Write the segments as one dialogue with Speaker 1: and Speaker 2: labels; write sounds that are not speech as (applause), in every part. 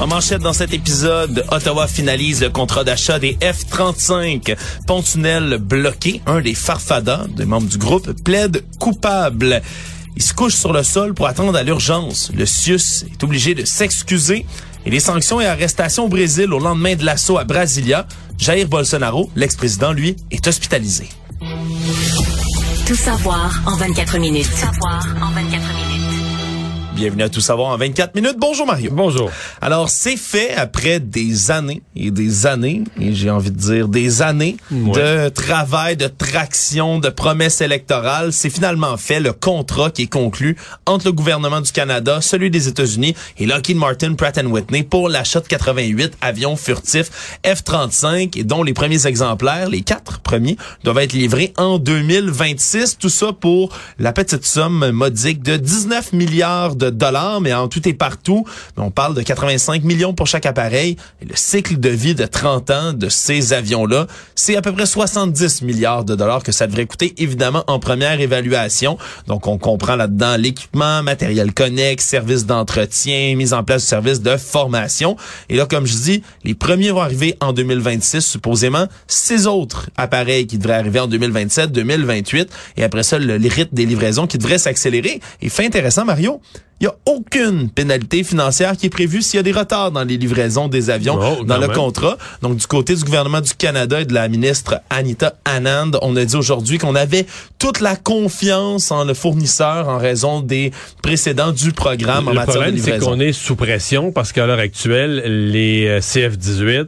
Speaker 1: En manchette dans cet épisode, Ottawa finalise le contrat d'achat des F-35. Pont-tunnel bloqué, un des farfadas des membres du groupe plaide coupable. Il se couche sur le sol pour attendre à l'urgence. Le CIUS est obligé de s'excuser. Et les sanctions et arrestations au Brésil au lendemain de l'assaut à Brasilia, Jair Bolsonaro, l'ex-président, lui, est hospitalisé.
Speaker 2: Tout savoir en 24 minutes. Tout savoir en 24 minutes.
Speaker 1: Bienvenue à Tout savoir en 24 minutes. Bonjour Mario.
Speaker 3: Bonjour.
Speaker 1: Alors, c'est fait après des années et des années, et j'ai envie de dire des années de travail, de traction, de promesses électorales. C'est finalement fait le contrat qui est conclu entre le gouvernement du Canada, celui des États-Unis et Lockheed Martin Pratt Whitney pour l'achat de 88 avions furtifs F-35 et dont les premiers exemplaires, les quatre premiers, doivent être livrés en 2026. Tout ça pour la petite somme modique de 19 milliards de dollars, mais en tout et partout, on parle de 85 millions pour chaque appareil. Le cycle de vie de 30 ans de ces avions-là, c'est à peu près 70 milliards de dollars que ça devrait coûter, évidemment, en première évaluation. Donc, on comprend là-dedans l'équipement, matériel connexe, services d'entretien, mise en place de services de formation. Et là, comme je dis, les premiers vont arriver en 2026, supposément. Six autres appareils qui devraient arriver en 2027, 2028. Et après ça, le rythme des livraisons qui devrait s'accélérer. Et fait intéressant, Mario, il n'y a aucune pénalité financière qui est prévue s'il y a des retards dans les livraisons des avions
Speaker 3: Oh,
Speaker 1: dans le
Speaker 3: même.
Speaker 1: contrat. Donc, du côté du gouvernement du Canada et de la ministre Anita Anand, on a dit aujourd'hui qu'on avait toute la confiance en le fournisseur en raison des précédents du programme en
Speaker 3: le
Speaker 1: matière de
Speaker 3: problème, c'est
Speaker 1: livraison.
Speaker 3: qu'on est sous pression parce qu'à l'heure actuelle, les euh, CF-18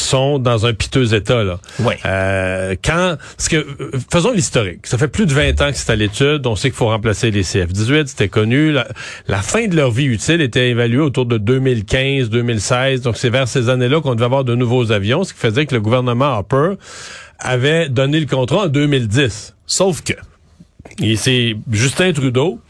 Speaker 3: sont dans un piteux état. Là.
Speaker 1: Ouais.
Speaker 3: Euh, quand, parce que, euh, faisons l'historique. Ça fait plus de 20 ans que c'est à l'étude. On sait qu'il faut remplacer les CF-18. C'était connu. La, la fin de leur vie utile était évaluée autour de 2015, 2016. Donc, c'est vers ces années-là qu'on devait avoir de nouveaux avions, ce qui faisait que le gouvernement Harper avait donné le contrat en 2010.
Speaker 1: Sauf que,
Speaker 3: Et c'est Justin Trudeau.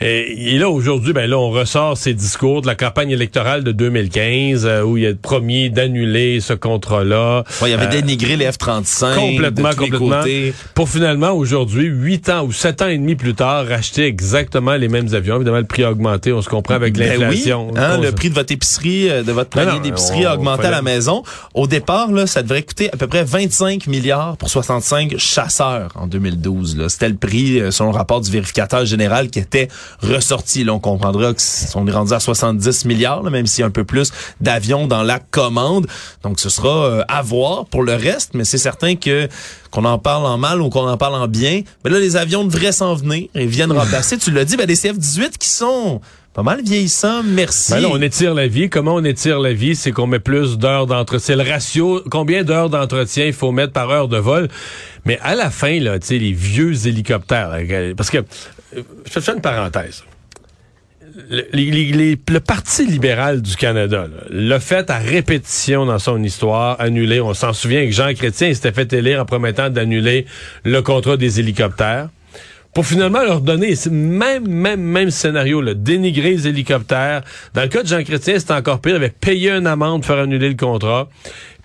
Speaker 3: Et, et là, aujourd'hui, ben là, on ressort ces discours de la campagne électorale de 2015 euh, où il a promis d'annuler ce contrat-là.
Speaker 1: ouais, il avait
Speaker 3: Euh,
Speaker 1: dénigré les F-35
Speaker 3: complètement,
Speaker 1: de tous les
Speaker 3: complètement.
Speaker 1: côtés.
Speaker 3: Pour finalement, aujourd'hui, huit ans ou sept ans et demi plus tard, racheter exactement les mêmes avions. Évidemment, le prix a augmenté, on se comprend avec
Speaker 1: Ben
Speaker 3: l'inflation.
Speaker 1: oui, hein, le prix de votre épicerie, euh, de votre panier d'épicerie a augmenté à la maison. Au départ, là, ça devrait coûter à peu près 25 milliards pour 65 chasseurs en 2012. là. C'était le prix, selon le rapport du vérificateur général, qui était ressorti. Là, on comprendra que c- on est rendu à 70 milliards, là, même s'il y a un peu plus d'avions dans la commande. Donc, ce sera euh, à voir pour le reste, mais c'est certain que qu'on en parle en mal ou qu'on en parle en bien, mais là, les avions devraient s'en venir et viennent (laughs) remplacer. Tu l'as dit, ben, des CF-18 qui sont pas mal vieillissants, merci.
Speaker 3: Ben on étire la vie. Comment on étire la vie? C'est qu'on met plus d'heures d'entretien. C'est le ratio. Combien d'heures d'entretien il faut mettre par heure de vol? Mais à la fin, là, tu sais, les vieux hélicoptères, parce que, euh, je te fais une parenthèse. Le, les- les- le Parti libéral du Canada l'a fait à répétition dans son histoire, annuler. On s'en souvient que Jean Chrétien s'était fait élire en promettant d'annuler le contrat des hélicoptères pour finalement leur donner même, même, même scénario, là, dénigrer les hélicoptères. Dans le cas de Jean Chrétien, c'était encore pire. Il avait payé une amende pour faire annuler le contrat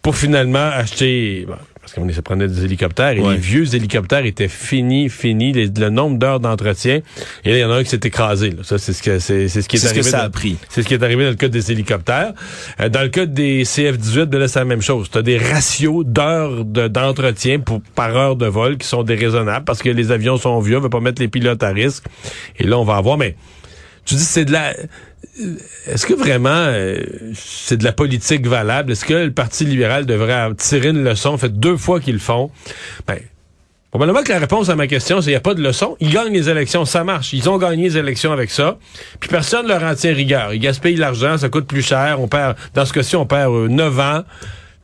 Speaker 3: pour finalement acheter... parce qu'on se prenait des hélicoptères et
Speaker 1: Ouais.
Speaker 3: les vieux hélicoptères étaient finis, finis, les- le nombre d'heures d'entretien. Et là, il y en a un qui s'est écrasé. là. Ça, c'est ce que c'est c'est ce qui est,
Speaker 1: C'est ce que
Speaker 3: arrivé.
Speaker 1: ça
Speaker 3: dans-
Speaker 1: a pris.
Speaker 3: C'est ce qui est arrivé dans le cas des hélicoptères. Euh, dans le cas des CF-18, ben là, c'est la même chose. Tu as des ratios d'heures de- d'entretien pour par heure de vol qui sont déraisonnables parce que les avions sont vieux, on veut pas mettre les pilotes à risque. Et là, on va avoir... Mais tu dis, c'est de la... Est-ce que vraiment euh, c'est de la politique valable? Est-ce que le Parti libéral devrait tirer une leçon? Fait deux fois qu'ils le font. Ben, Probablement que la réponse à ma question, c'est qu'il n'y a pas de leçon. Ils gagnent les élections, ça marche. Ils ont gagné les élections avec ça. Puis personne ne leur en tient rigueur. Ils gaspillent l'argent, ça coûte plus cher. On perd, dans ce cas-ci, on perd euh, 9 ans.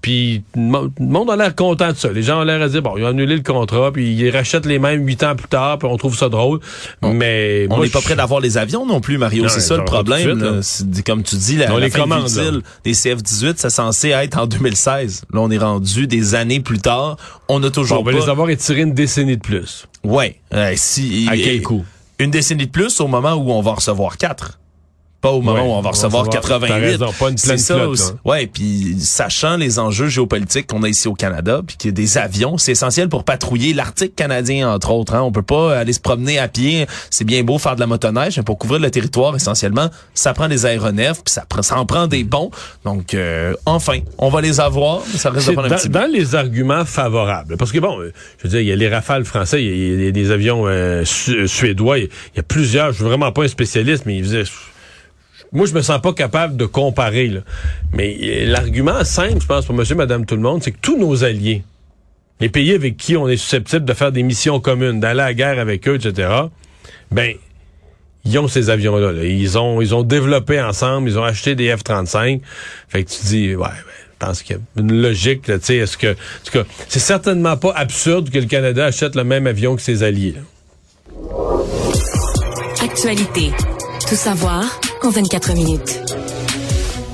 Speaker 3: Puis le mo- le monde a l'air content de ça. Les gens ont l'air à dire, bon, ils ont annulé le contrat, puis ils rachètent les mêmes huit ans plus tard, puis on trouve ça drôle. Mais
Speaker 1: On n'est pas prêt d'avoir les avions non plus, Mario. C'est ça le
Speaker 3: pas
Speaker 1: problème.
Speaker 3: suite,
Speaker 1: Comme tu dis, la,
Speaker 3: On
Speaker 1: la
Speaker 3: les
Speaker 1: fin
Speaker 3: commande,
Speaker 1: utile
Speaker 3: là.
Speaker 1: des CF-18, c'est censé être en 2016. Là, on est rendu des années plus tard. On a toujours
Speaker 3: on va
Speaker 1: pas...
Speaker 3: les avoir étirés une décennie de plus.
Speaker 1: Ouais. Euh, si,
Speaker 3: À quel coût?
Speaker 1: Une décennie de plus au moment où on va recevoir quatre. Pas au moment
Speaker 3: Ouais,
Speaker 1: où on va recevoir
Speaker 3: recevoir-
Speaker 1: 88.
Speaker 3: t'as raison, pas une
Speaker 1: C'est ça
Speaker 3: flotte,
Speaker 1: aussi.
Speaker 3: là.
Speaker 1: Ouais, puis sachant les enjeux géopolitiques qu'on a ici au Canada, puis qu'il y a des avions, c'est essentiel pour patrouiller l'Arctique canadien entre autres. Hein. On peut pas aller se promener à pied. C'est bien beau faire de la motoneige, mais pour couvrir le territoire essentiellement, ça prend des aéronefs, puis ça, prend- ça en prend des ponts. Donc euh, enfin, on va les avoir. mais Ça un
Speaker 3: dans,
Speaker 1: petit
Speaker 3: dans les arguments favorables, parce que bon, euh, je veux dire, il y a les rafales français, il y a, il y a des avions euh, su- suédois, il y a- il y a plusieurs. Je suis vraiment pas un spécialiste, mais il faisait. Moi, je me sens pas capable de comparer. là. Mais euh, l'argument simple, je pense, pour Monsieur, Madame, tout le monde, c'est que tous nos alliés, les pays avec qui on est susceptible de faire des missions communes, d'aller à la guerre avec eux, etc. Ben, ils ont ces avions-là. là. Ils ont ils ont développé ensemble, ils ont acheté des F-35. Fait que tu dis, ouais, je pense qu'il y a une logique. Tu sais, est-ce que, c'est certainement pas absurde que le Canada achète le même avion que ses alliés.
Speaker 2: Actualité. Tout savoir en 24 minutes.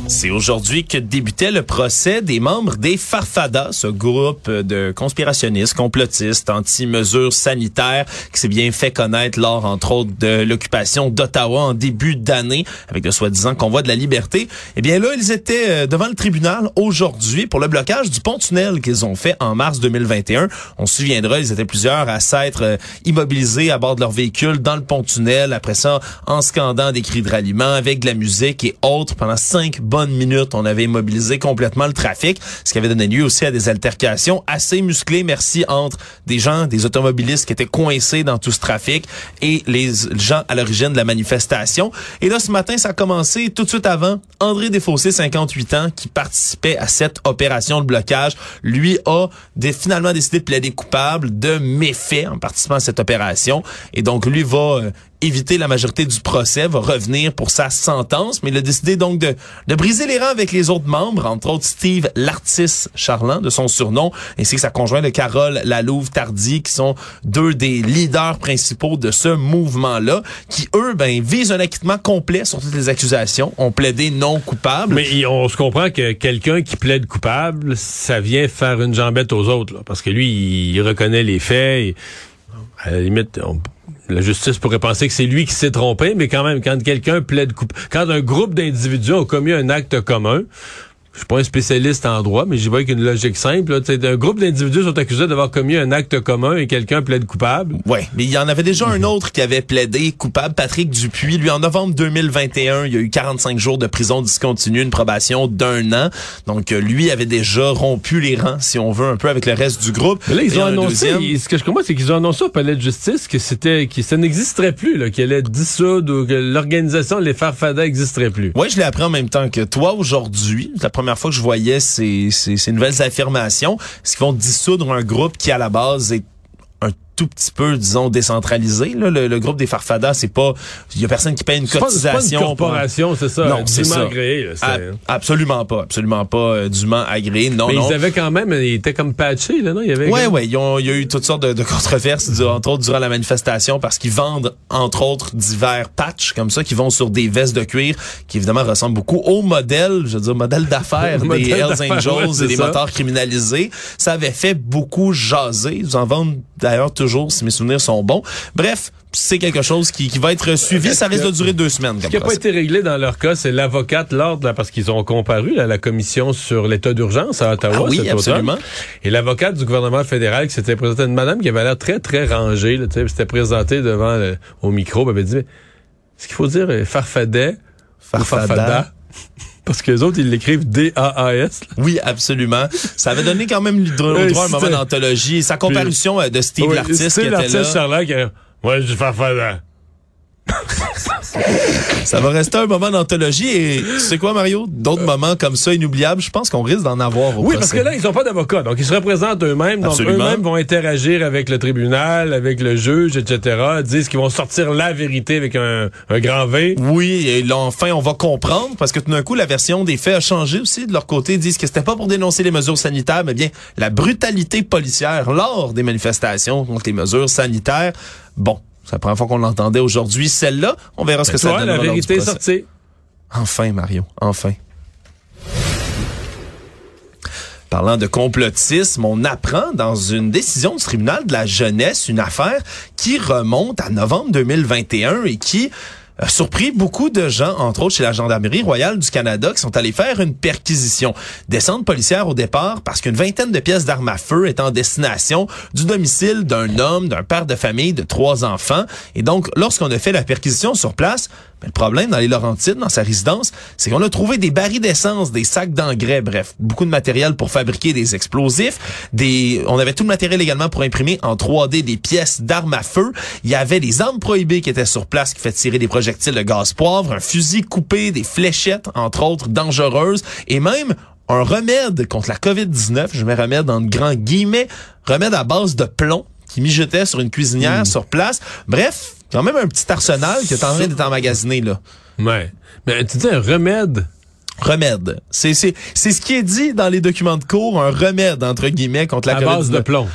Speaker 1: C'est aujourd'hui que débutait le procès des membres des Farfadas, ce groupe de conspirationnistes, complotistes, anti-mesures sanitaires qui s'est bien fait connaître lors, entre autres, de l'occupation d'Ottawa en début d'année avec le soi-disant convoi de la liberté. Eh bien là, ils étaient euh, devant le tribunal aujourd'hui pour le blocage du pont-tunnel qu'ils ont fait en mars 2021. On se souviendra, ils étaient plusieurs à s'être euh, immobilisés à bord de leur véhicule dans le pont-tunnel, après ça, en scandant des cris de ralliement avec de la musique et autres pendant cinq bonnes minutes. On avait immobilisé complètement le trafic, ce qui avait donné lieu aussi à des altercations assez musclées, merci, entre des gens, des automobilistes qui étaient coincés dans tout ce trafic et les gens à l'origine de la manifestation. Et là, ce matin, ça a commencé tout de suite avant. André Desfossés, 58 ans, qui participait à cette opération de blocage, lui a dé- finalement décidé de plaider coupable de méfaits en participant à cette opération. Et donc, lui va euh, éviter la majorité du procès, va revenir pour sa sentence, mais il a décidé donc de, de briser les rangs avec les autres membres, entre autres Steve Lartis Charland, de son surnom, ainsi que sa conjointe de Carole Lalouve-Tardy, qui sont deux des leaders principaux de ce mouvement-là, qui, eux, ben, visent un acquittement complet sur toutes les accusations, ont plaidé non coupable.
Speaker 3: Mais on se comprend que quelqu'un qui plaide coupable, ça vient faire une jambette aux autres, là, parce que lui, il reconnaît les faits. à la limite, on- la justice pourrait penser que c'est lui qui s'est trompé, mais quand même, quand quelqu'un plaide coupable, quand un groupe d'individus ont commis un acte commun, je suis pas un spécialiste en droit, mais j'y vois avec une logique simple. Là, un groupe d'individus sont accusés d'avoir commis un acte commun et quelqu'un plaide coupable.
Speaker 1: Ouais, mais il y en avait déjà un autre qui avait plaidé coupable, Patrick Dupuis. Lui, en novembre 2021, il y a eu 45 jours de prison discontinue, une probation d'un an. Donc, euh, lui avait déjà rompu les rangs, si on veut, un peu avec le reste du groupe.
Speaker 3: Mais là,
Speaker 1: Et
Speaker 3: ils ont annoncé,
Speaker 1: deuxième-
Speaker 3: ce que je comprends, c'est qu'ils ont annoncé au palais de justice que c'était, que ça n'existerait plus, qu'elle allait dissoudre ou que l'organisation, les Farfadas n'existerait plus.
Speaker 1: Ouais, je l'ai appris en même temps que toi aujourd'hui. C'est la première fois que je voyais ces, nouvelles affirmations. Est-ce qu'ils vont dissoudre un groupe qui, à la base, est tout petit peu, disons, décentralisé. Là. Le, le groupe des Farfadas, c'est pas... Il y a personne qui paye une
Speaker 3: pas, c'est pas
Speaker 1: cotisation.
Speaker 3: une corporation, c'est ça.
Speaker 1: Non, c'est ça.
Speaker 3: agréé, là,
Speaker 1: absolument pas. Absolument pas euh, dûment agréé. Non,
Speaker 3: Mais
Speaker 1: non.
Speaker 3: ils avaient quand même, ils étaient comme patchés, là, non? Il y avait
Speaker 1: Ouais,
Speaker 3: comme-
Speaker 1: ouais, ils ont- il y a eu toutes sortes de, de controverses, du- entre autres durant la manifestation, parce qu'ils vendent, entre autres, divers patchs comme ça, qui vont sur des vestes de cuir, qui évidemment ressemblent beaucoup au modèle, je veux dire, modèle d'affaires (laughs) des
Speaker 3: Modèle
Speaker 1: Hells Angels
Speaker 3: ouais,
Speaker 1: et des moteurs criminalisés. Ça avait fait beaucoup jaser. Ils en vendent d'ailleurs toujours, si mes souvenirs sont bons. Bref, c'est quelque chose qui, qui va être suivi. Ça risque de durer deux semaines.
Speaker 3: Ce qui n'a pas été réglé dans leur cas, c'est l'avocate lors de la- parce qu'ils ont comparu à la commission sur l'état d'urgence à Ottawa
Speaker 1: Ah oui, absolument.
Speaker 3: automne. Et l'avocate du gouvernement fédéral qui s'était présentée, une madame qui avait l'air très, très rangée, là, tu sais, elle s'était présentée devant le- au micro, elle avait dit, ce qu'il faut dire, farfadet ou
Speaker 1: Farfada.
Speaker 3: Parce que les autres, ils l'écrivent D-A-A-S.
Speaker 1: Oui, absolument. Ça avait donné quand même le droit à un moment d'anthologie. Sa comparution euh, de Steve
Speaker 3: Oui,
Speaker 1: l'artiste qui
Speaker 3: Steve
Speaker 1: était
Speaker 3: l'artiste
Speaker 1: là.
Speaker 3: Charland qui a- Ouais, je farfada. (laughs)
Speaker 1: Ça va rester un moment d'anthologie et tu sais quoi, Mario? D'autres moments comme ça inoubliables, je pense qu'on risque d'en avoir au
Speaker 3: Oui,
Speaker 1: procès.
Speaker 3: parce que là, ils sont pas d'avocats. Donc, ils se représentent eux-mêmes. Donc, eux-mêmes vont interagir avec le tribunal, avec le juge, etc. Disent qu'ils vont sortir la vérité avec un, un grand V.
Speaker 1: Oui, et là, enfin, on va comprendre, parce que tout d'un coup, la version des faits a changé aussi. De leur côté, ils disent que c'était pas pour dénoncer les mesures sanitaires, mais bien la brutalité policière lors des manifestations contre les mesures sanitaires. Bon, c'est la première fois qu'on l'entendait aujourd'hui. Celle-là, on verra ce que
Speaker 3: Tu
Speaker 1: ça donne.
Speaker 3: la vérité est sortie.
Speaker 1: Enfin, Mario, enfin. Parlant de complotisme, on apprend dans une décision du tribunal de la jeunesse une affaire qui remonte à novembre 2021 et qui surpris beaucoup de gens, entre autres chez la Gendarmerie royale du Canada, qui sont allés faire une perquisition. Descente policière au départ parce qu'une vingtaine de pièces d'armes à feu est en destination du domicile d'un homme, d'un père de famille de trois enfants. Et donc, lorsqu'on a fait la perquisition sur place, le problème dans les Laurentides, dans sa résidence, c'est qu'on a trouvé des barils d'essence, des sacs d'engrais, bref, beaucoup de matériel pour fabriquer des explosifs. Des, on avait tout le matériel également pour imprimer en 3D des pièces d'armes à feu. Il y avait des armes prohibées qui étaient sur place qui fait tirer des projectiles de gaz poivre, un fusil coupé, des fléchettes, entre autres, dangereuses, et même un remède contre la COVID-19, je mets remède en grands guillemets, remède à base de plomb qui mijotait sur une cuisinière sur place. Bref, quand même un petit arsenal qui est en train d'être emmagasiné, là.
Speaker 3: Ouais. Mais tu dis un remède.
Speaker 1: Remède. C'est, c'est, c'est ce qui est dit dans les documents de cours, un remède, entre guillemets, contre la
Speaker 3: à
Speaker 1: COVID-19.
Speaker 3: base de plomb.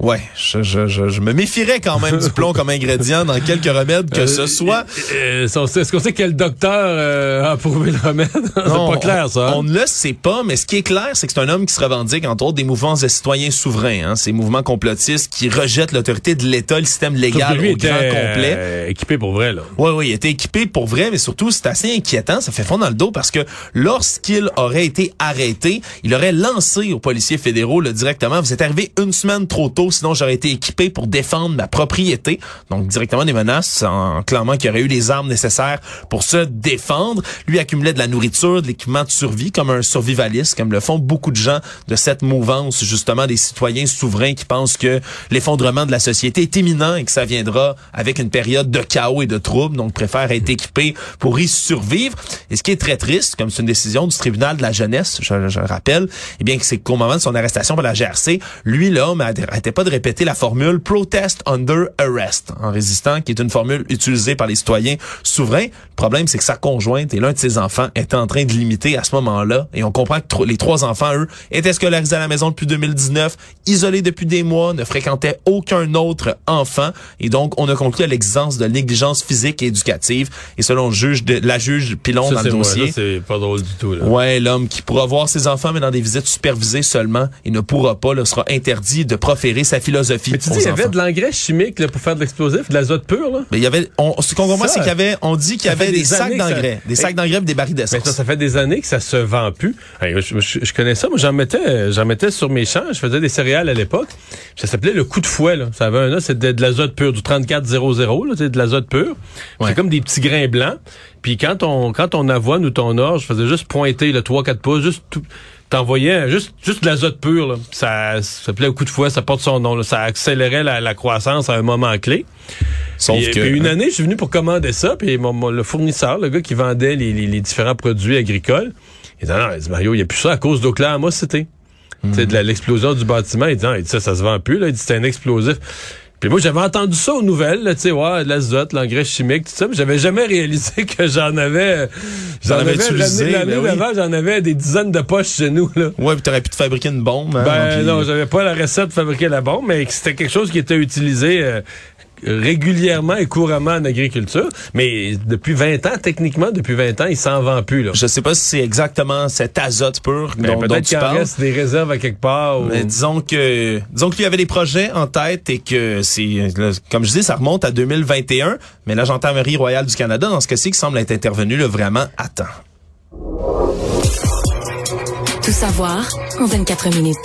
Speaker 1: Ouais, je, je, je, je me méfierais quand même du plomb comme ingrédient dans quelques remèdes que ce soit.
Speaker 3: Euh, Est-ce qu'on sait quel docteur euh, a approuvé le remède? (laughs) c'est
Speaker 1: Non,
Speaker 3: pas clair, ça. hein?
Speaker 1: On, ne le sait pas, mais ce qui est clair, c'est que c'est un homme qui se revendique, entre autres, des mouvements de citoyens souverains, hein, ces mouvements complotistes qui rejettent l'autorité de l'État, le système légal
Speaker 3: lui
Speaker 1: au
Speaker 3: était
Speaker 1: grand complet.
Speaker 3: euh, équipé pour vrai, là.
Speaker 1: Oui, oui, il était équipé pour vrai, mais surtout, c'est assez inquiétant. Ça fait fond dans le dos parce que lorsqu'il aurait été arrêté, il aurait lancé aux policiers fédéraux là, directement, vous êtes arrivé une semaine trop tôt, sinon j'aurais été équipé pour défendre ma propriété. Donc, directement des menaces en clamant qu'il aurait eu les armes nécessaires pour se défendre. Lui accumulait de la nourriture, de l'équipement de survie, comme un survivaliste, comme le font beaucoup de gens de cette mouvance, justement, des citoyens souverains qui pensent que l'effondrement de la société est imminent et que ça viendra avec une période de chaos et de troubles, donc préfèrent être équipés pour y survivre. Et ce qui est très triste, comme c'est une décision du tribunal de la jeunesse, je, je le rappelle, eh bien, c'est qu'au moment de son arrestation par la GRC, lui, l'homme, n'arrêtait pas de répéter la formule protest under arrest, en résistant, qui est une formule utilisée par les citoyens souverains. Le problème, c'est que sa conjointe et l'un de ses enfants étaient en train de l'imiter à ce moment-là. Et on comprend que les trois enfants, eux, étaient scolarisés à la maison depuis 2019, isolés depuis des mois, ne fréquentaient aucun autre enfant. Et donc, on a conclu à l'existence de négligence physique et éducative. Et selon le juge, de, la juge Pilon
Speaker 3: Ça,
Speaker 1: dans le dossier,
Speaker 3: c'est pas drôle du tout, là.
Speaker 1: Ouais, l'homme qui pourra voir ses enfants, mais dans des visites supervisées seulement, il ne pourra pas, là, sera interdit de proférer sa philosophie.
Speaker 3: Mais tu dis, il y avait de l'engrais chimique là, pour faire de l'explosif, de l'azote pur, là?
Speaker 1: Mais il y avait, on, ce qu'on comprend, c'est qu'il y avait, on dit qu'il y avait des,
Speaker 3: des
Speaker 1: sacs
Speaker 3: ça-
Speaker 1: d'engrais, des sacs d'engrais et des barils
Speaker 3: Mais
Speaker 1: d'essence.
Speaker 3: ça, ça fait des années que ça se vend plus. Hey, je, je- je connais ça, moi j'en mettais, j'en mettais sur mes champs, je faisais des céréales à l'époque. Ça s'appelait le coup de fouet, là. Ça avait un c'était de, l'azote pur, du 3400, là, c'est de l'azote pur.
Speaker 1: Ouais.
Speaker 3: C'est comme des petits grains blancs. Puis quand on, quand on avoine ou ton orge, je faisais juste pointer le 3-4 pouces, juste tout, t'envoyais juste, juste de l'azote pur, là. Ça, ça s'appelait le coup de fouet, ça porte son nom, là. Ça accélérait la, la croissance à un moment clé.
Speaker 1: Sauf
Speaker 3: Puis,
Speaker 1: que,
Speaker 3: puis une année, je suis venu pour commander ça, puis mon, mon- le fournisseur, le gars qui vendait les, les- les différents produits agricoles, il dit, non, il dit, Mario, il n'y a plus ça à cause d'Oklahoma City. Tu sais, de l'explosion du bâtiment. Il dit, non, il dit, ça, ça se vend plus, là. Il dit, c'est un explosif. Puis moi, j'avais entendu ça aux nouvelles, tu sais, ouais, de l'azote, l'engrais chimique, tout ça, mais j'avais jamais réalisé (laughs) que j'en avais, j'en
Speaker 1: avais
Speaker 3: avais,
Speaker 1: utilisé,
Speaker 3: l'année, l'année
Speaker 1: ben oui.
Speaker 3: d'avant, j'en avais des dizaines de poches chez nous, là.
Speaker 1: ouais, puis t'aurais pu te fabriquer une bombe. hein,
Speaker 3: Ben
Speaker 1: puis-
Speaker 3: non, j'avais pas la recette de fabriquer la bombe, mais c'était quelque chose qui était utilisé euh, régulièrement et couramment en agriculture. Mais depuis 20 ans, techniquement, depuis 20 ans, il s'en vend plus. Là.
Speaker 1: Je sais pas si c'est exactement cet azote pur
Speaker 3: Ben,
Speaker 1: dont, dont
Speaker 3: Peut-être
Speaker 1: tu parles.
Speaker 3: reste des réserves à quelque part. ou-
Speaker 1: Mais disons que disons qu'il y avait des projets en tête et que c'est comme je dis ça remonte à 2021 mais la gendarmerie royale du Canada dans ce cas-ci qui semble être intervenue là, vraiment à temps.
Speaker 2: Tout savoir en 24 minutes.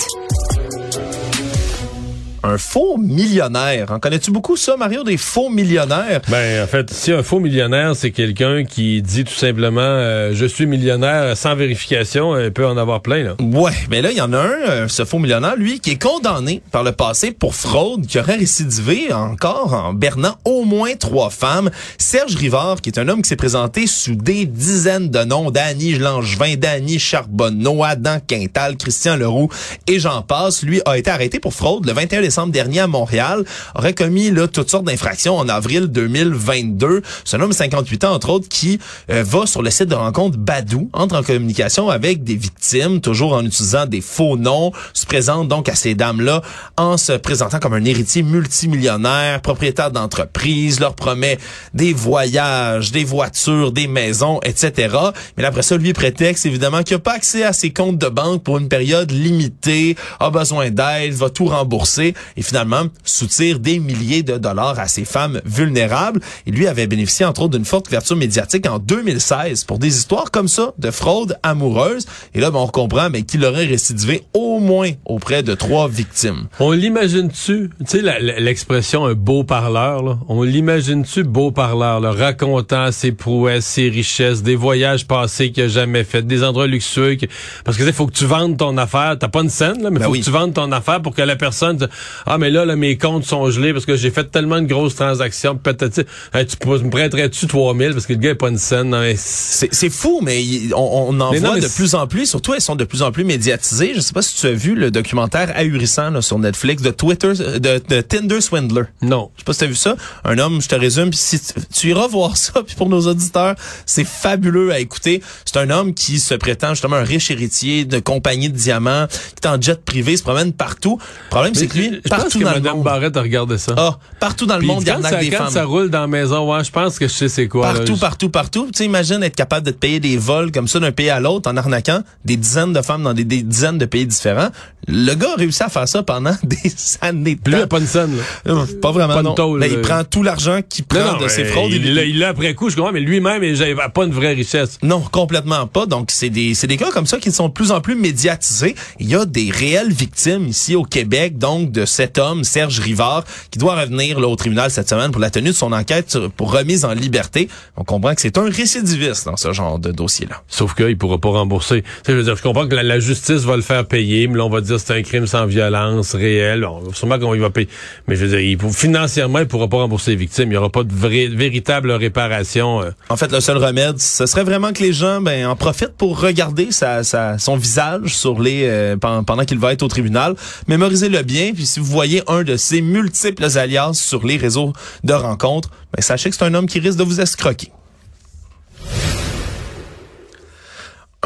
Speaker 1: Un faux millionnaire. En connais-tu beaucoup ça, Mario, des faux millionnaires?
Speaker 3: Ben, en fait, si un faux millionnaire, c'est quelqu'un qui dit tout simplement euh, je suis millionnaire sans vérification, il peut en avoir plein, là.
Speaker 1: Ouais, mais là, il y en a un, euh, ce faux millionnaire, lui, qui est condamné par le passé pour fraude, qui aurait récidivé encore en bernant au moins trois femmes. Serge Rivard, qui est un homme qui s'est présenté sous des dizaines de noms, Danny Langevin, Danny Charbonneau, Adam Quintal, Christian Leroux et j'en passe, lui a été arrêté pour fraude le 21 décembre dernier à Montréal, aurait commis toutes sortes d'infractions en avril 2022. C'est un homme de 58 ans, entre autres, qui euh, va sur le site de rencontre Badou, entre en communication avec des victimes, toujours en utilisant des faux noms, se présente donc à ces dames-là en se présentant comme un héritier multimillionnaire, propriétaire d'entreprise, leur promet des voyages, des voitures, des maisons, etc. Mais là, après ça, lui prétexte évidemment qu'il n'a pas accès à ses comptes de banque pour une période limitée, a besoin d'aide, va tout rembourser et finalement soutire des milliers de dollars à ces femmes vulnérables. Et lui avait bénéficié entre autres d'une forte couverture médiatique en 2016 pour des histoires comme ça de fraude amoureuse. Et là, ben, on comprend mais qu'il aurait récidivé au moins auprès de trois victimes.
Speaker 3: On l'imagine-tu, tu sais l'expression un beau parleur, là? on l'imagine-tu beau parleur, là, racontant ses prouesses, ses richesses, des voyages passés qu'il a jamais fait, des endroits luxueux, parce que il faut que tu vendes ton affaire, t'as pas une scène, là, mais ben faut que tu vendes ton affaire pour que la personne ah mais là, là mes comptes sont gelés parce que j'ai fait tellement de grosses transactions, peut-être tu me prêterais-tu 3000 parce que le gars est pas une scène.
Speaker 1: C'est fou, mais on, on en voit de plus en plus, surtout elles sont de plus en plus médiatisées. Je sais pas si tu as vu le documentaire ahurissant là, sur Netflix de Twitter, de, de Tinder Swindler.
Speaker 3: Non.
Speaker 1: Je sais pas si tu as vu ça. Un homme, je te résume, puis si tu, iras voir (laughs) ça, puis pour nos auditeurs, c'est fabuleux à écouter. C'est un homme qui se prétend justement un riche héritier de compagnie de diamants, qui est en jet privé, se promène partout. Le problème, c'est que lui, partout dans le monde.
Speaker 3: A regardé ça.
Speaker 1: Ah, partout dans le monde, il arnaque des
Speaker 3: quand ça roule dans la maison, ouais, je pense que je sais c'est quoi.
Speaker 1: Partout, partout, partout. Tu sais, imagine être capable de te payer des vols comme ça d'un pays à l'autre en arnaquant des dizaines de femmes dans des, dizaines de pays différents. Le gars a réussi à faire ça pendant (laughs) des années de temps.
Speaker 3: Lui, il a pas une scène, là.
Speaker 1: Euh, pas vraiment, non. Tôle, il prend tout l'argent qu'il prend de ses fraudes.
Speaker 3: Il l'a après coup, je comprends, mais lui-même, il n'avait pas une vraie richesse.
Speaker 1: Non, complètement pas. Donc, c'est des, c'est des cas comme ça qui sont de plus en plus médiatisés. Il y a des réelles victimes ici au Québec, donc, de cet homme, Serge Rivard, qui doit revenir là, au tribunal cette semaine pour la tenue de son enquête pour remise en liberté. On comprend que c'est un récidiviste dans ce genre de dossier-là.
Speaker 3: Sauf qu'il pourra pas rembourser. Je, veux dire, je comprends que la, justice va le faire payer, mais là, on va dire c'est un crime sans violence réel. On, sûrement qu'on va payer. Mais je veux dire, il, financièrement, il pourra pas rembourser les victimes. Il y aura pas de vraie, véritable réparation. Euh.
Speaker 1: En fait, le seul remède, ce serait vraiment que les gens ben, en profitent pour regarder sa, sa son visage sur les euh, pendant qu'il va être au tribunal. Mémorisez-le bien, puis si vous voyez un de ces multiples alias sur les réseaux de rencontres, ben, sachez que c'est un homme qui risque de vous escroquer.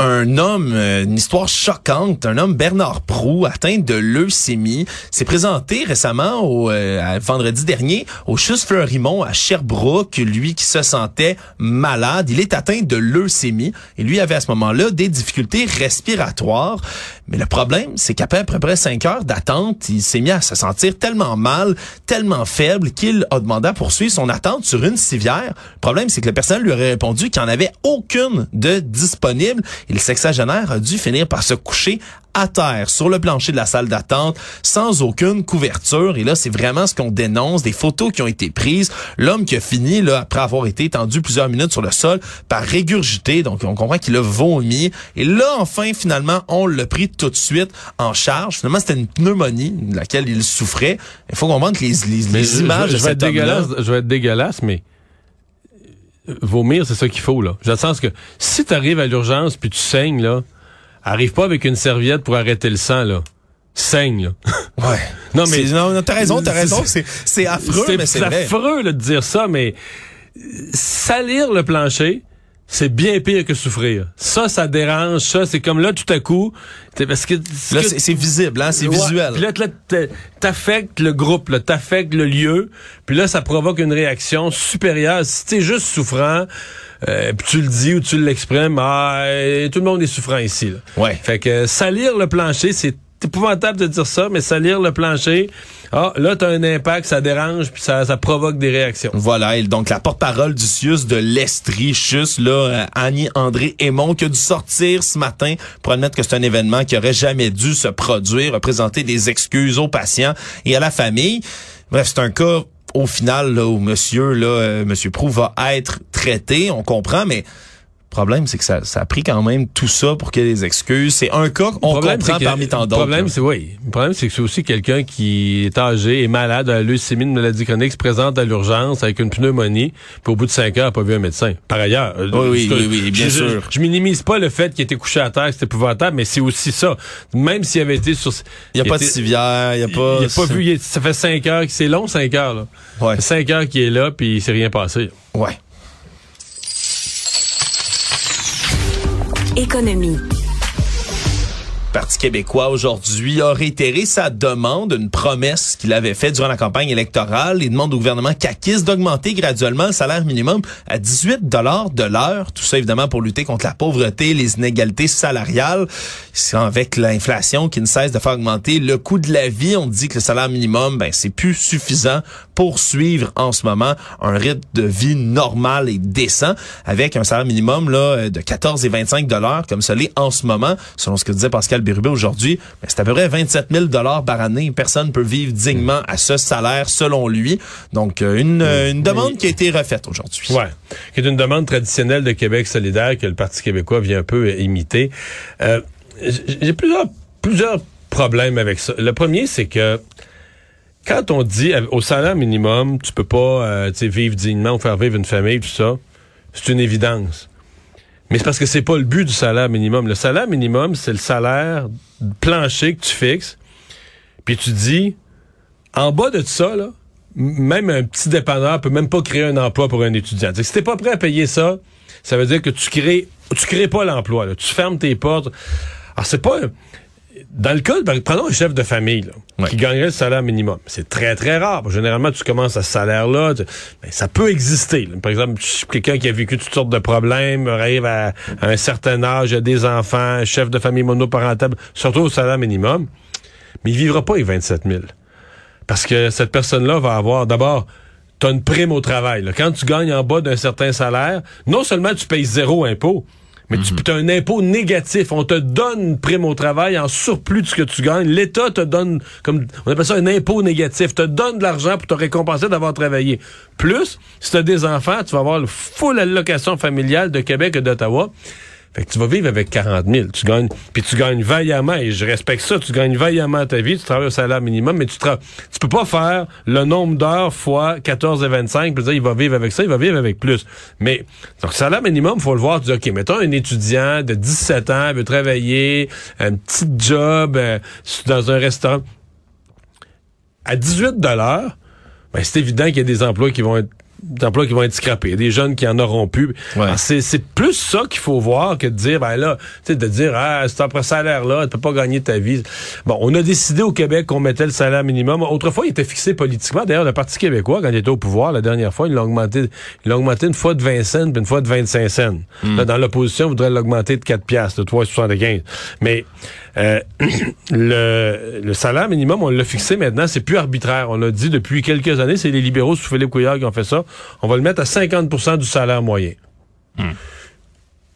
Speaker 1: Un homme, euh, une histoire choquante, un homme Bernard Prou atteint de leucémie, s'est présenté récemment au euh, vendredi dernier au Chus Fleurimont à Sherbrooke, lui qui se sentait malade, il est atteint de leucémie et lui avait à ce moment-là des difficultés respiratoires. Mais le problème, c'est qu'après à peu près cinq heures d'attente, il s'est mis à se sentir tellement mal, tellement faible qu'il a demandé à poursuivre son attente sur une civière. Le problème, c'est que le personnel lui aurait répondu qu'il n'y en avait aucune de disponible et le sexagénaire a dû finir par se coucher à terre sur le plancher de la salle d'attente sans aucune couverture. Et là c'est vraiment ce qu'on dénonce des photos qui ont été prises. L'homme qui a fini là après avoir été étendu plusieurs minutes sur le sol par régurgiter. Donc on comprend qu'il a vomi. Et là enfin finalement on l'a pris tout de suite en charge. Finalement c'était une pneumonie de laquelle il souffrait. Il faut comprendre que les, les, images
Speaker 3: je, vais être dégueulasse je vais être dégueulasse mais vomir, c'est ça qu'il faut, là. J'ai le sens que si tu arrives à l'urgence puis tu saignes, là, arrive pas avec une serviette pour arrêter le sang, là. Saigne, là.
Speaker 1: Ouais. (laughs) non, mais. Non, t'as raison, t'as raison. C'est affreux, mais c'est
Speaker 3: affreux, de dire ça, mais salir le plancher, c'est bien pire que souffrir. Ça, ça dérange. Ça, c'est comme là, tout à coup, parce que
Speaker 1: là, c'est visible, hein, c'est visuel.
Speaker 3: Puis là, t'affectes le groupe, t'affectes le lieu. Puis là, ça provoque une réaction supérieure. Si t'es juste souffrant, euh, puis tu le dis ou tu l'exprimes, ah, tout le monde est souffrant ici. Là.
Speaker 1: Ouais.
Speaker 3: Fait que salir le plancher, c'est épouvantable de dire ça, mais salir le plancher, ah, là, tu as un impact, ça dérange, puis ça, provoque des réactions.
Speaker 1: Voilà, et donc la porte-parole du CIUS de l'Estrie, juste là, euh, Annie-André Aymon, qui a dû sortir ce matin pour admettre que c'est un événement qui aurait jamais dû se produire, présenter des excuses aux patients et à la famille. Bref, c'est un cas au final là, où monsieur là, euh, monsieur Prou va être traité, on comprend, mais problème, c'est que ça, ça a pris quand même tout ça pour qu'il y ait des excuses. C'est un cas qu'on comprend parmi tant d'autres.
Speaker 3: Le problème, c'est oui. Le problème, c'est que c'est aussi quelqu'un qui est âgé et malade, a leucémie, une maladie chronique, se présente à l'urgence avec une pneumonie, puis au bout de cinq heures, n'a pas vu un médecin. Par ailleurs,
Speaker 1: euh, oui, oui, oui, bien
Speaker 3: je,
Speaker 1: sûr.
Speaker 3: Je, minimise pas le fait qu'il était couché à terre, c'était épouvantable, mais c'est aussi ça. Même s'il avait été sur...
Speaker 1: Il n'y a pas de civière, il n'y a pas...
Speaker 3: Il a pas vu, ça fait cinq heures, c'est long, cinq heures, là.
Speaker 1: Ouais.
Speaker 3: Ça fait cinq heures qu'il est là, puis il s'est rien passé.
Speaker 1: Ouais. Le Parti québécois aujourd'hui a réitéré sa demande, une promesse qu'il avait faite durant la campagne électorale. Il demande au gouvernement caquiste d'augmenter graduellement le salaire minimum à 18 dollars de l'heure. Tout ça évidemment pour lutter contre la pauvreté, les inégalités salariales. Avec l'inflation qui ne cesse de faire augmenter le coût de la vie. On dit que le salaire minimum, ben c'est plus suffisant pour suivre en ce moment un rythme de vie normal et décent avec un salaire minimum là de 14 et 25 dollars comme ça l'est en ce moment selon ce que disait Pascal Bérubé aujourd'hui, ben, c'est à peu près 27 000 dollars par année. Personne peut vivre dignement à ce salaire selon lui. Donc euh, une, une demande qui a été refaite aujourd'hui.
Speaker 3: Ouais, qui est une demande traditionnelle de Québec solidaire que le Parti québécois vient un peu imiter. Euh, J'ai plusieurs plusieurs problèmes avec ça. Le premier, c'est que quand on dit au salaire minimum, tu peux pas euh, vivre dignement ou faire vivre une famille, tout ça, c'est une évidence. Mais c'est parce que c'est pas le but du salaire minimum. Le salaire minimum, c'est le salaire plancher que tu fixes. Puis tu dis, en bas de ça, là, même un petit dépanneur peut même pas créer un emploi pour un étudiant. si t'es pas prêt à payer ça, ça veut dire que tu crées, tu crées pas l'emploi. Tu fermes tes portes. Alors c'est pas dans le cas, prenons un chef de famille là, qui gagnerait le salaire minimum. C'est très, très rare. Généralement, tu commences à ce salaire-là. Ben, ça peut exister. Par exemple, quelqu'un qui a vécu toutes sortes de problèmes, arrive à, un certain âge, a des enfants, chef de famille monoparentale, surtout au salaire minimum. Mais il vivra pas avec 27 000. Parce que cette personne-là va avoir, d'abord, tu as une prime au travail. Quand tu gagnes en bas d'un certain salaire, non seulement tu payes zéro impôt, mais tu mhm. as un impôt négatif. On te donne une prime au travail en surplus de ce que tu gagnes. L'État te donne, comme on appelle ça un impôt négatif, te donne de l'argent pour te récompenser d'avoir travaillé. Plus, si tu as des enfants, tu vas avoir le full allocation familiale de Québec et d'Ottawa. Fait que tu vas vivre avec 40 000. Tu gagnes, puis tu gagnes vaillamment, et je respecte ça, tu gagnes vaillamment ta vie, tu travailles au salaire minimum, mais tu tu peux pas faire le nombre d'heures fois 14 et 25, puis dire, il va vivre avec ça, il va vivre avec plus. Mais, donc, salaire minimum, faut le voir, tu dis, OK, mettons un étudiant de 17 ans, veut travailler, un petit job, euh, dans un restaurant. À 18 dollars, ben, c'est évident qu'il y a des emplois qui vont être d'emplois qui vont être scrappés, des jeunes qui en auront plus. C'est plus ça qu'il faut voir que de dire, ben là, tu sais, de dire, ah, c'est après salaire-là, tu peux pas gagner ta vie. Bon, on a décidé au Québec qu'on mettait le salaire minimum. Autrefois, il était fixé politiquement. D'ailleurs, le Parti québécois, quand il était au pouvoir, la dernière fois, il l'a augmenté, il l'a augmenté une fois de 20 cents puis une fois de 25 cents. Hmm. Là, dans l'opposition, on voudrait l'augmenter de 4 piastres, de 3,75. Mais euh, (clears throat) le, le salaire minimum, on l'a fixé maintenant, c'est plus arbitraire. On l'a dit depuis quelques années, c'est les libéraux sous Philippe Couillard qui ont fait ça on va le mettre à 50% du salaire moyen. Hmm.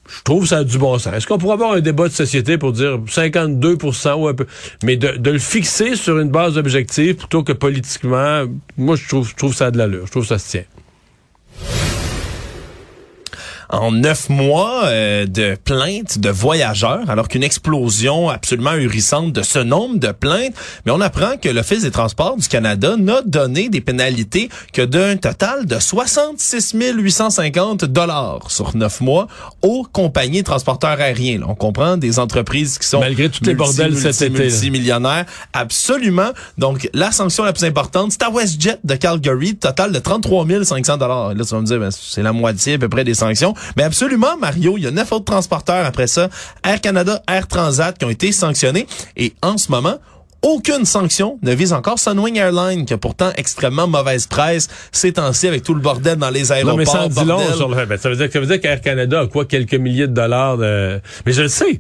Speaker 3: Je trouve que ça a du bon sens. Est-ce qu'on pourrait avoir un débat de société pour dire 52% ou un peu, mais de, le fixer sur une base objective plutôt que politiquement, moi je trouve, je trouve ça a de l'allure. Je trouve que ça se tient
Speaker 1: en neuf mois euh, de plaintes de voyageurs, alors qu'une explosion absolument ahurissante de ce nombre de plaintes. Mais on apprend que l'Office des transports du Canada n'a donné des pénalités que d'un total de 66 850 dollars sur neuf mois aux compagnies transporteurs aériens. on comprend des entreprises qui sont
Speaker 3: malgré tous les bordels cet été,
Speaker 1: multimillionnaires. Absolument. Donc la sanction la plus importante, c'est à WestJet de Calgary, total de 33 500 dollars. Là, tu vas me dire, ben, c'est la moitié à peu près des sanctions. Mais absolument, Mario, il y a neuf autres transporteurs après ça, Air Canada, Air Transat, qui ont été sanctionnés. Et en ce moment, aucune sanction ne vise encore Sunwing Airlines, qui a pourtant extrêmement mauvaise presse ces temps-ci avec tout le bordel dans les aéroports. Non, mais
Speaker 3: ça long sur le... Ben, ça veut dire, dire qu'Air Canada a quoi, quelques milliers de dollars de... Mais je le sais.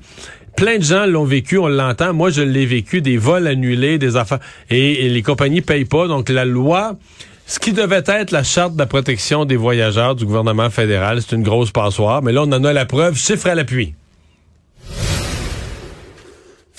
Speaker 3: plein de gens l'ont vécu, on l'entend. Moi, je l'ai vécu, des vols annulés, des affaires. Et, et les compagnies payent pas. Donc, la loi, ce qui devait être la charte de la protection des voyageurs du gouvernement fédéral, c'est une grosse passoire. Mais là, on en a la preuve, chiffre à l'appui.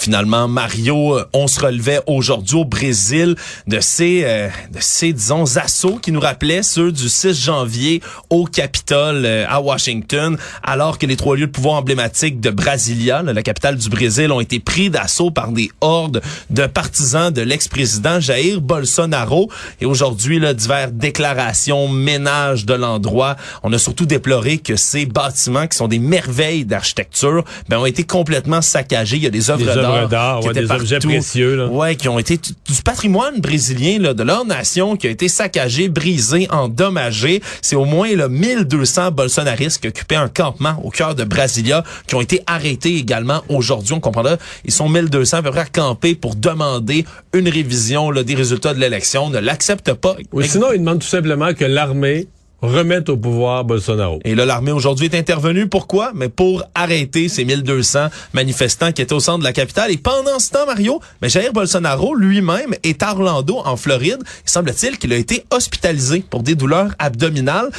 Speaker 1: Finalement, Mario, euh, on se relevait aujourd'hui au Brésil de ces, euh, de ces, disons, assauts qui nous rappelaient ceux du 6 janvier au Capitole euh, à Washington, alors que les trois lieux de pouvoir emblématiques de Brasilia, la capitale du Brésil, ont été pris d'assaut par des hordes de partisans de l'ex-président Jair Bolsonaro. Et aujourd'hui, là, divers déclarations, ménages de l'endroit. On a surtout déploré que ces bâtiments, qui sont des merveilles d'architecture, ben, ont été complètement saccagés. Il y a des œuvres d'art
Speaker 3: d'art,
Speaker 1: qui
Speaker 3: ouais,
Speaker 1: étaient
Speaker 3: des objets précieux. Là.
Speaker 1: Ouais, qui ont été du patrimoine brésilien là, de leur nation qui a été saccagé, brisé, endommagé. C'est au moins là, 1200 bolsonaristes qui occupaient un campement au cœur de Brasilia qui ont été arrêtés également aujourd'hui. On comprendra, ils sont 1200 à peu près à camper pour demander une révision là, des résultats de l'élection. On ne l'accepte pas.
Speaker 3: Sinon, ils demandent tout simplement que l'armée remette au pouvoir Bolsonaro.
Speaker 1: Et là, l'armée aujourd'hui est intervenue. Pourquoi? Mais pour arrêter ces 1200 manifestants qui étaient au centre de la capitale. Et pendant ce temps, Mario, mais Jair Bolsonaro lui-même est à Orlando, en Floride. Il semble-t-il qu'il a été hospitalisé pour des douleurs abdominales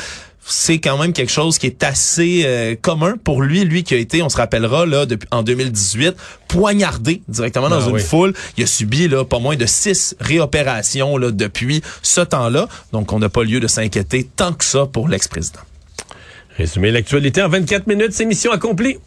Speaker 1: c'est quand même quelque chose qui est assez euh, commun pour lui, lui qui a été, on se rappellera là depuis en 2018, poignardé directement dans
Speaker 3: Ah
Speaker 1: une
Speaker 3: oui.
Speaker 1: foule. Il a subi là pas moins de six réopérations là depuis ce temps-là. Donc on n'a pas lieu de s'inquiéter tant que ça pour l'ex-président.
Speaker 3: Résumer l'actualité en 24 minutes, c'est mission accomplie.